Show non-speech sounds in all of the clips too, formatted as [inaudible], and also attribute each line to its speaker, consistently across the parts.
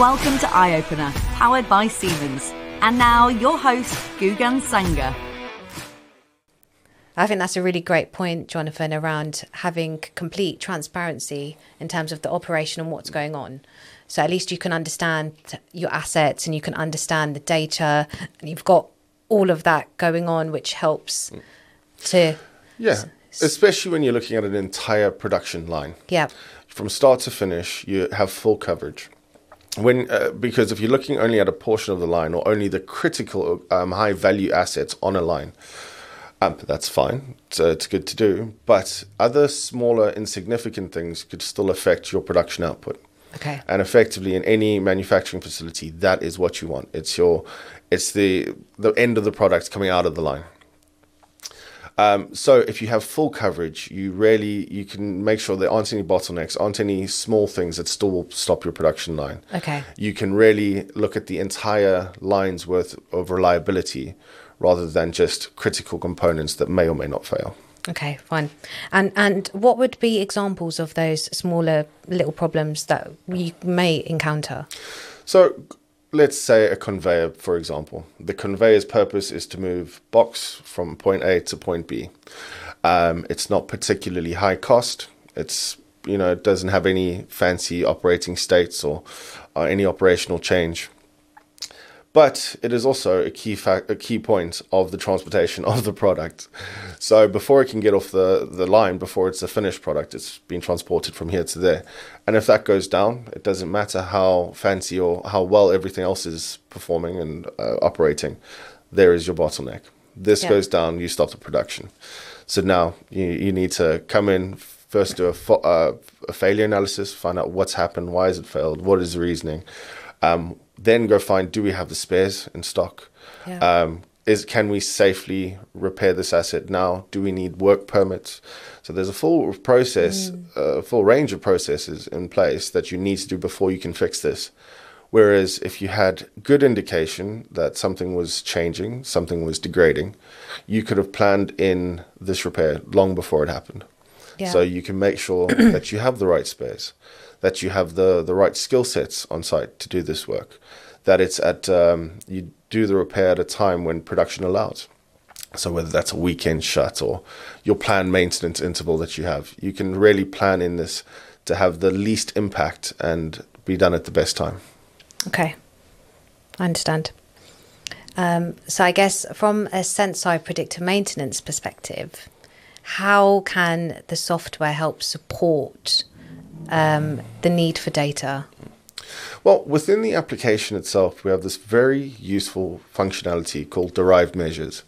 Speaker 1: Welcome to Eye Opener, powered by Siemens. And now, your host, Gugan Sanger.
Speaker 2: I think that's a really great point, Johnathan, around having complete transparency in terms of the operation and what's going on. So at least you can understand your assets and you can understand the data, and you've got all of that going on, which helps to.
Speaker 3: Yeah, especially when you're looking at an entire production line.
Speaker 2: Yeah.
Speaker 3: From start to finish, you have full coverage. When uh, because if you're looking only at a portion of the line or only the critical um, high value assets on a line, um, that's fine. It's, uh, it's good to do. But other smaller, insignificant things could still affect your production output.
Speaker 2: Okay.
Speaker 3: And effectively, in any manufacturing facility, that is what you want. It's your, it's the the end of the product coming out of the line. Um, so if you have full coverage, you really you can make sure there aren't any bottlenecks, aren't any small things that still will stop your production line.
Speaker 2: Okay.
Speaker 3: You can really look at the entire line's worth of reliability rather than just critical components that may or may not fail.
Speaker 2: Okay, fine. And and what would be examples of those smaller little problems that you may encounter?
Speaker 3: So let's say a conveyor, for example. The conveyor's purpose is to move box from point A to point B. Um, it's not particularly high cost. It's you know it doesn't have any fancy operating states or, or any operational change but it is also a key fact, a key point of the transportation [laughs] of the product. So before it can get off the, the line, before it's a finished product, it's being transported from here to there. And if that goes down, it doesn't matter how fancy or how well everything else is performing and uh, operating. There is your bottleneck. This goes down, you stop the production. So now you, you need to come in first do a, uh, a failure analysis, find out what's happened, why has it failed, what is the reasoning. Um, then go find do we have the spares in stock?
Speaker 2: Yeah.
Speaker 3: Um, is can we safely repair this asset now? Do we need work permits? So there's a full process, a full range of processes in place that you need to do before you can fix this. Whereas if you had good indication that something was changing, something was degrading, you could have planned in this repair long before it happened.
Speaker 2: Yeah.
Speaker 3: So you can make sure that you have the right spares, that you have the, the right skill sets on site to do this work, that it's at um, you do the repair at a time when production allows. So whether that's a weekend shut or your planned maintenance interval that you have, you can really plan in this to have the least impact and be done at the best time.
Speaker 2: Okay, I understand. Um, so I guess from a Senseye predictive maintenance perspective, how can the software help support um, the need for data?
Speaker 3: Well, within the application itself, we have this very useful functionality called derived measures.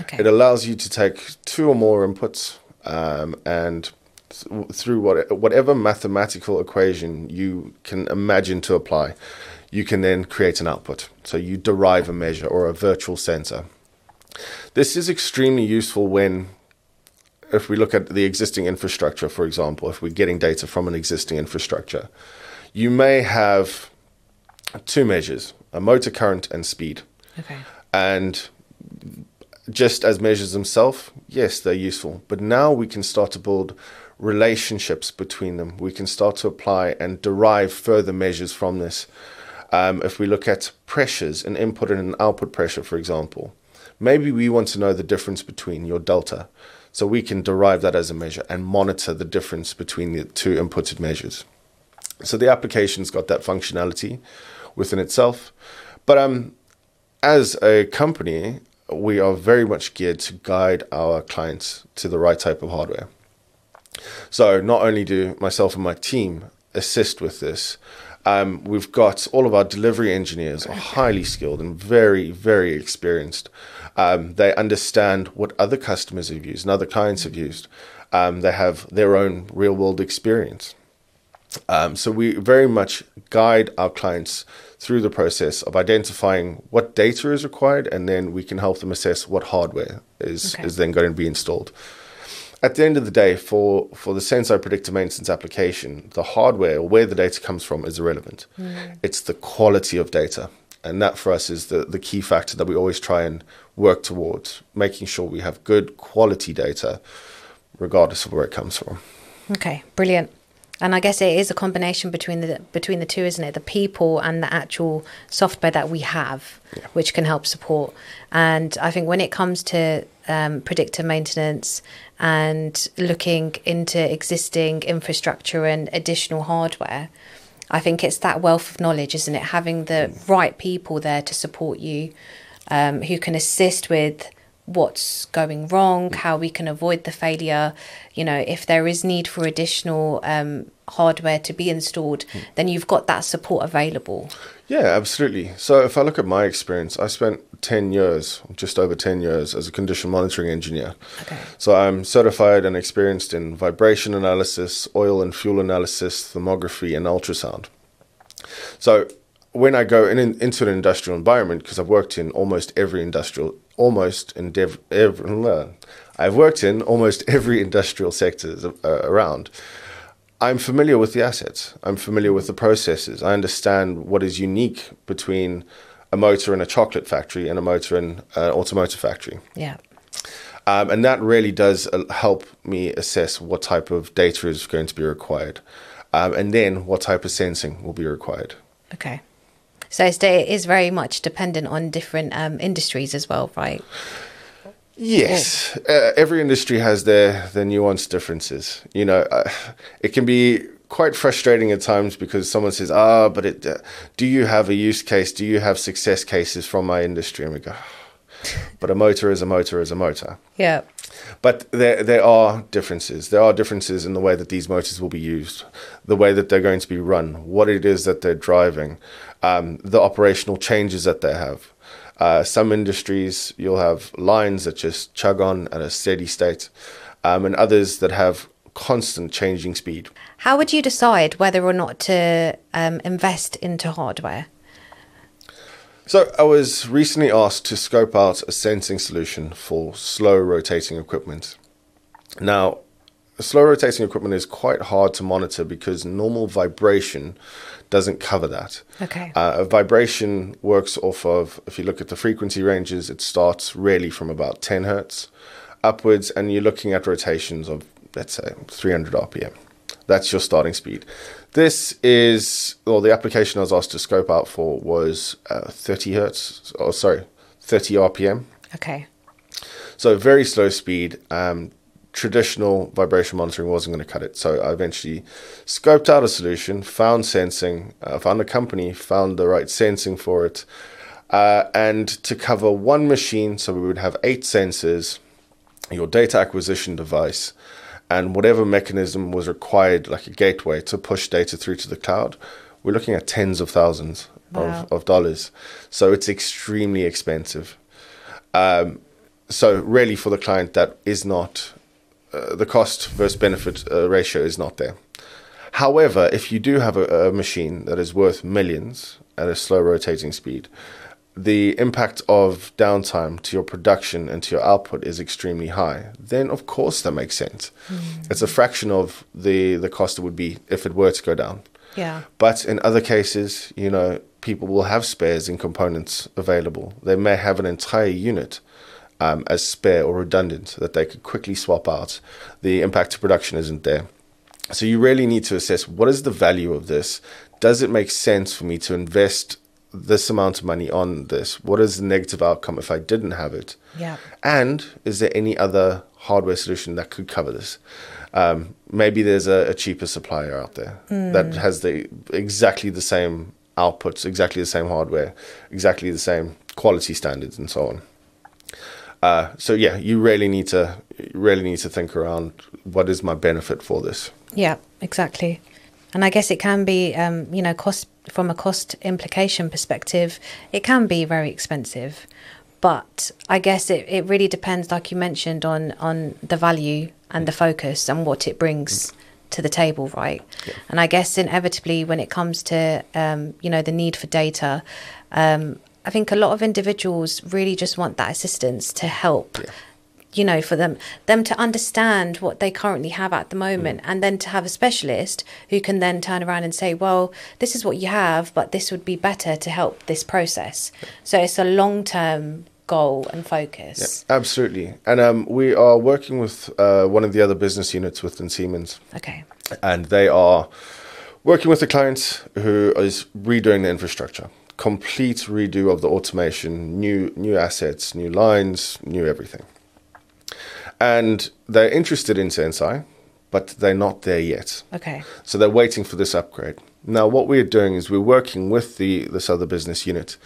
Speaker 2: Okay.
Speaker 3: It allows you to take two or more inputs um, and th- through what, whatever mathematical equation you can imagine to apply, you can then create an output. So you derive a measure or a virtual sensor. This is extremely useful when, if we look at the existing infrastructure, for example, if we're getting data from an existing infrastructure, you may have two measures a motor current and speed.
Speaker 2: Okay.
Speaker 3: And just as measures themselves, yes, they're useful. But now we can start to build relationships between them. We can start to apply and derive further measures from this. Um, if we look at pressures, an input and an output pressure, for example, maybe we want to know the difference between your delta. So we can derive that as a measure and monitor the difference between the two inputted measures. So the application's got that functionality within itself. But um, as a company, we are very much geared to guide our clients to the right type of hardware. So not only do myself and my team assist with this, um, we've got all of our delivery engineers are highly skilled and very, very experienced. Um, they understand what other customers have used and other clients have used. Um, they have their own real world experience. Um, so we very much guide our clients through the process of identifying what data is required, and then we can help them assess what hardware is
Speaker 2: Okay.
Speaker 3: is then going to be installed. At the end of the day, for for the Senseye predictive maintenance application, the hardware or where the data comes from is irrelevant. Hmm. It's the quality of data, and that for us is the the key factor that we always try and work towards, making sure we have good quality data, regardless of where it comes from.
Speaker 2: Okay, brilliant. And I guess it is a combination between the between the two, isn't it? The people and the actual software that we have, which can help support. And I think when it comes to um, predictive maintenance and looking into existing infrastructure and additional hardware, I think it's that wealth of knowledge, isn't it? Having the right people there to support you, um, who can assist with what's going wrong, how we can avoid the failure. You know, if there is need for additional um, hardware to be installed, then you've got that support available.
Speaker 3: Yeah, absolutely. So if I look at my experience, I spent 10 years, just over 10 years, as a condition monitoring engineer.
Speaker 2: Okay.
Speaker 3: So I'm certified and experienced in vibration analysis, oil and fuel analysis, thermography, and ultrasound. So when I go in, into an industrial environment, because I've worked in almost every industrial, almost in dev, every, [laughs] I've worked in almost [laughs] every industrial sector uh, around. I'm familiar with the assets. I'm familiar with the processes. I understand what is unique between a motor in a chocolate factory and a motor in an automotive factory.
Speaker 2: Yeah.
Speaker 3: Um, and that really does uh, help me assess what type of data is going to be required. Um, and then what type of sensing will be required.
Speaker 2: Okay. So it is very much dependent on different um, industries as well, right?
Speaker 3: Yes, uh, every industry has their their nuanced differences. You know, uh, it can be quite frustrating at times because someone says, "Ah, but it, uh, do you have a use case? Do you have success cases from my industry?" And we go, "But a motor is a motor is a motor."
Speaker 2: Yeah.
Speaker 3: But there there are differences. There are differences in the way that these motors will be used, the way that they're going to be run, what it is that they're driving, um, the operational changes that they have. Uh, some industries, you'll have lines that just chug on at a steady state, um, and others that have constant changing speed.
Speaker 2: How would you decide whether or not to um, invest into hardware?
Speaker 3: So, I was recently asked to scope out a sensing solution for slow rotating equipment. Now, slow rotating equipment is quite hard to monitor because normal vibration doesn't cover that.
Speaker 2: Okay.
Speaker 3: Uh, a vibration works off of, if you look at the frequency ranges, it starts really from about 10 hertz upwards, and you're looking at rotations of, let's say, 300 RPM. That's your starting speed. This is, well, the application I was asked to scope out for was uh, 30 hertz, or sorry, 30 RPM.
Speaker 2: Okay.
Speaker 3: So very slow speed. Um, traditional vibration monitoring wasn't going to cut it. So I eventually scoped out a solution, found sensing, uh, found a company, found the right sensing for it. Uh, and to cover one machine, so we would have eight sensors, your data acquisition device, and whatever mechanism was required, like a gateway to push data through to the cloud, we're looking at tens of thousands
Speaker 2: Wow.
Speaker 3: of, of dollars. So it's extremely expensive. Um, so really, for the client, that is not uh, the cost versus benefit uh, ratio is not there. However, if you do have a, a machine that is worth millions at a slow rotating speed, the impact of downtime to your production and to your output is extremely high, then of course that makes sense. It's a fraction of the, the cost it would be if it were to go down.
Speaker 2: Yeah.
Speaker 3: But in other cases, you know, people will have spares and components available. They may have an entire unit um, as spare or redundant that they could quickly swap out. The impact to production isn't there. So you really need to assess what is the value of this? Does it make sense for me to invest this amount of money on this? What is the negative outcome if I didn't have it?
Speaker 2: Yeah.
Speaker 3: And is there any other hardware solution that could cover this? Um, maybe there's a, a cheaper supplier out there that has the exactly the same outputs, exactly the same hardware, exactly the same quality standards, and so on. Uh, so yeah, you really need to really need to think around what is my benefit for this.
Speaker 2: Yeah, exactly. And I guess it can be, um, you know, cost from a cost implication perspective, it can be very expensive. But I guess it, it really depends, like you mentioned, on on the value and the focus and what it brings to the table, right? And I guess inevitably, when it comes to um, you know the need for data, um, I think a lot of individuals really just want that assistance to help you know for them them to understand what they currently have at the moment and then to have a specialist who can then turn around and say well this is what you have but this would be better to help this process so it's a long term goal and focus.
Speaker 3: Absolutely. And um, we are working with uh, one of the other business units within Siemens,
Speaker 2: Okay.
Speaker 3: and they are working with the client who is redoing the infrastructure. Complete redo of the automation, new new assets, new lines, new everything. And they're interested in Senseye, but they're not there yet.
Speaker 2: Okay.
Speaker 3: So they're waiting for this upgrade. Now, what we're doing is we're working with the this other business unit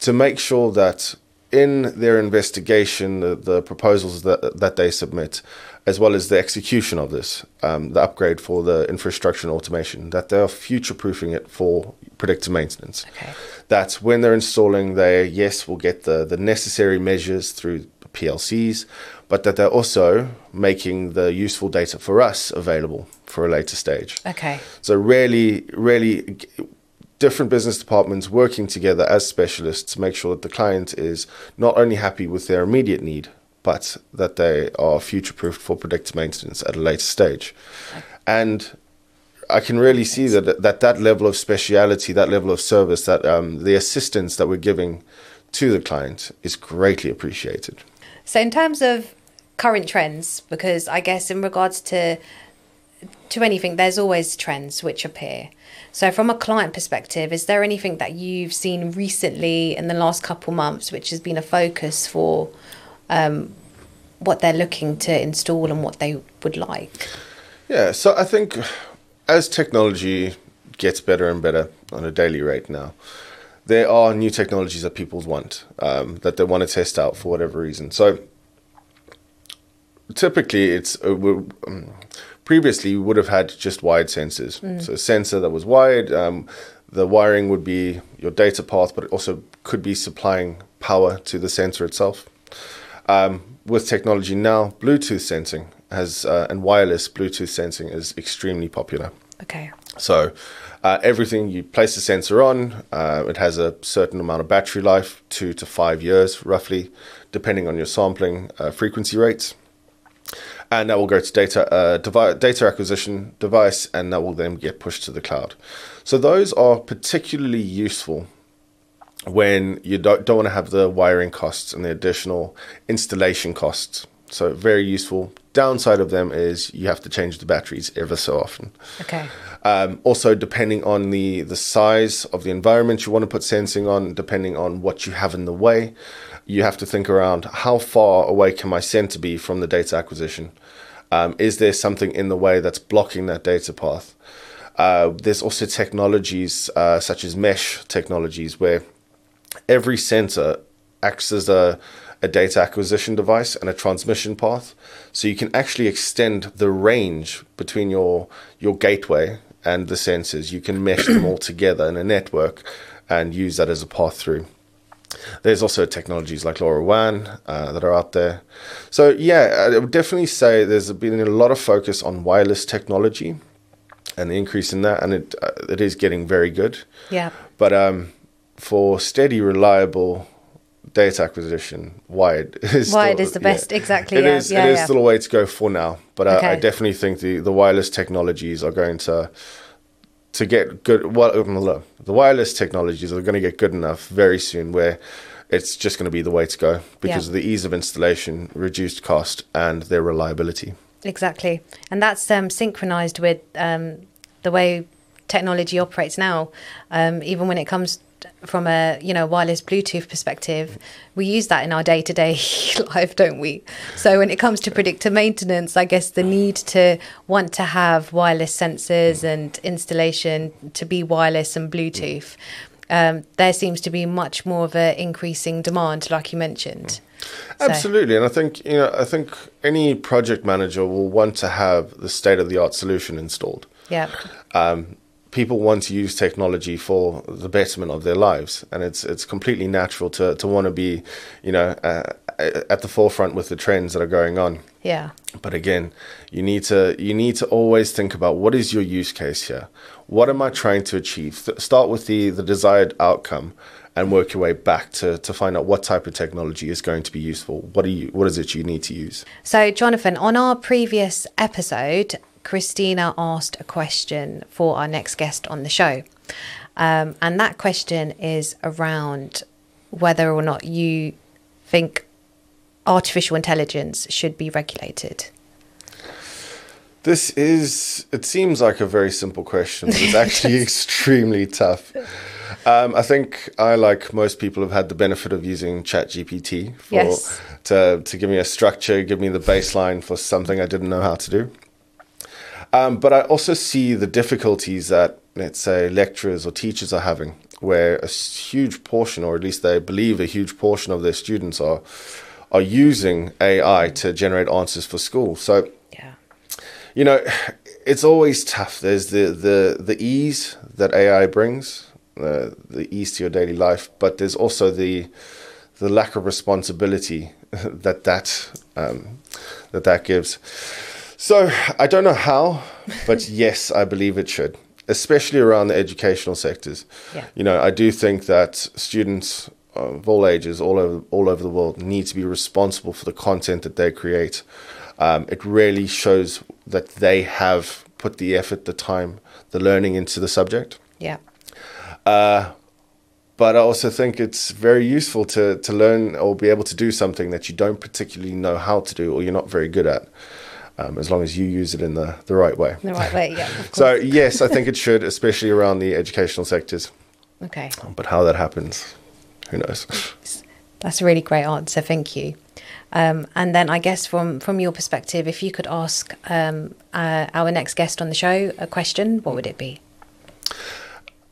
Speaker 3: to make sure that in their investigation, the, the proposals that that they submit, as well as the execution of this, um, the upgrade for the infrastructure and automation, that they are future proofing it for predictive maintenance.
Speaker 2: Okay.
Speaker 3: That when they're installing, they yes will get the the necessary measures through PLCs, but that they're also making the useful data for us available for a later stage.
Speaker 2: Okay.
Speaker 3: So really, really different business departments working together as specialists to make sure that the client is not only happy with their immediate need, but that they are future proofed for predictive maintenance at a later stage. And I can really see that that, that level of speciality, that level of service, that um, the assistance that we're giving to the client is greatly appreciated.
Speaker 2: So, in terms of current trends, because I guess in regards to to anything, there's always trends which appear. So, from a client perspective, is there anything that you've seen recently in the last couple months which has been a focus for um, what they're looking to install and what they would like?
Speaker 3: Yeah, so I think as technology gets better and better on a daily rate now, there are new technologies that people want um, that they want to test out for whatever reason. So typically, it's uh, um, previously we would have had just wired sensors. So a sensor that was wired. Um, the wiring would be your data path, but it also could be supplying power to the sensor itself um, with technology now, Bluetooth sensing has uh, and wireless Bluetooth sensing is extremely popular.
Speaker 2: Okay.
Speaker 3: So uh, everything you place the sensor on, uh, it has a certain amount of battery life, two to five years roughly, depending on your sampling uh, frequency rates. And that will go to data uh, data acquisition device, and that will then get pushed to the cloud. So those are particularly useful when you don't, don't want to have the wiring costs and the additional installation costs. So very useful. Downside of them is you have to change the batteries ever so often.
Speaker 2: Okay.
Speaker 3: Um, also, depending on the, the size of the environment you want to put sensing on, depending on what you have in the way, you have to think around how far away can my sensor be from the data acquisition? Um, is there something in the way that's blocking that data path? Uh, there's also technologies uh, such as mesh technologies where every sensor acts as a, a data acquisition device and a transmission path. So you can actually extend the range between your your gateway and the sensors. You can mesh them all together in a network and use that as a path through. There's also technologies like LoRaWAN uh, that are out there. So yeah, I would definitely say there's been a lot of focus on wireless technology and the increase in that, and it uh, it is getting very good.
Speaker 2: Yeah.
Speaker 3: But um, for steady, reliable data acquisition, wired [laughs] is
Speaker 2: Wired
Speaker 3: still-
Speaker 2: is the best, exactly,
Speaker 3: It
Speaker 2: yeah,
Speaker 3: is-
Speaker 2: yeah,
Speaker 3: it is
Speaker 2: yeah.
Speaker 3: still a way to go for now. But uh, I
Speaker 2: Okay.
Speaker 3: definitely think the, the wireless technologies are going to to get good. Well, um, the wireless technologies are going to get good enough very soon, where it's just going to be the way to go because
Speaker 2: Yeah.
Speaker 3: of the ease of installation, reduced cost, and their reliability.
Speaker 2: Exactly, and that's um, synchronized with um, the way technology operates now. Um, even when it comes from a you know wireless Bluetooth perspective, we use that in our day to day life, don't we? So when it comes to predictive maintenance, I guess the need to want to have wireless sensors and installation to be wireless and Bluetooth. Um, there seems to be much more of a increasing demand, like you mentioned. So-
Speaker 3: Absolutely, and I think you know I think any project manager will want to have the state of the art solution installed.
Speaker 2: Yeah.
Speaker 3: um, people want to use technology for the betterment of their lives, and it's it's completely natural to to want to be, you know, uh, at the forefront with the trends that are going on.
Speaker 2: Yeah.
Speaker 3: But again, you need to you need to always think about what is your use case here. What am I trying to achieve? Th- start with the the desired outcome, and work your way back to to find out what type of technology is going to be useful. What are you? What is it you need to use?
Speaker 2: So, Johnathan, on our previous episode, Christina asked a question for our next guest on the show. Um, and that question is around whether or not you think artificial intelligence should be regulated?
Speaker 3: This is, it seems like a very simple question, but it's actually [laughs] extremely tough. Um, I think I, like most people, have had the benefit of using ChatGPT for
Speaker 2: Yes.
Speaker 3: to to give me a structure, give me the baseline for something I didn't know how to do. Um, but I also see the difficulties that, let's say, lecturers or teachers are having, where a huge portion, or at least they believe a huge portion of their students are are using AI to generate answers for school. So
Speaker 2: Yeah.
Speaker 3: you know, it's always tough. There's the the the ease that AI brings, uh, the ease to your daily life, but there's also the the lack of responsibility [laughs] that that um, that that gives. So I don't know how, but [laughs] yes, I believe it should, especially around the educational sectors.
Speaker 2: Yeah.
Speaker 3: You know, I do think that students of all ages, all over all over the world, need to be responsible for the content that they create. Um, it really shows that they have put the effort, the time, the learning into the subject.
Speaker 2: Yeah.
Speaker 3: But I also think it's very useful to to learn or be able to do something that you don't particularly know how to do or you're not very good at, um, as long as you use it in the, the right way.
Speaker 2: The right way. Yeah. [laughs]
Speaker 3: So yes, I think it [laughs] should, especially around the educational sectors.
Speaker 2: okay.
Speaker 3: But how that happens, who knows?
Speaker 2: That's a really great answer. Thank you. Um, and then I guess from from your perspective, if you could ask um, uh, our next guest on the show a question, what would it be?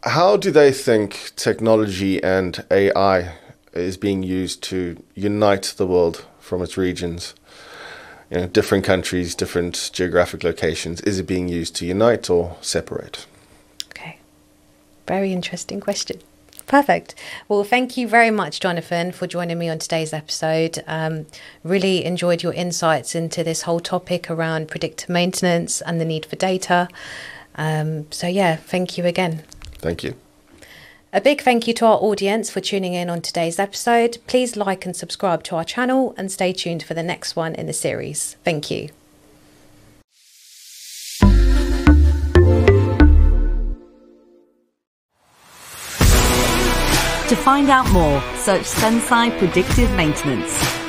Speaker 3: How do they think technology and AI is being used to unite the world from its regions? You know, different countries, different geographic locations. Is it being used to unite or separate?
Speaker 2: Okay. Very interesting question. Perfect. Well, thank you very much, Johnathan, for joining me on today's episode. Um, really enjoyed your insights into this whole topic around predictive maintenance and the need for data. Um, so, yeah, thank you again.
Speaker 3: Thank you.
Speaker 2: A big thank you to our audience for tuning in on today's episode. Please like and subscribe to our channel and stay tuned for the next one in the series. Thank you.
Speaker 1: To find out more, search Senseye Predictive Maintenance.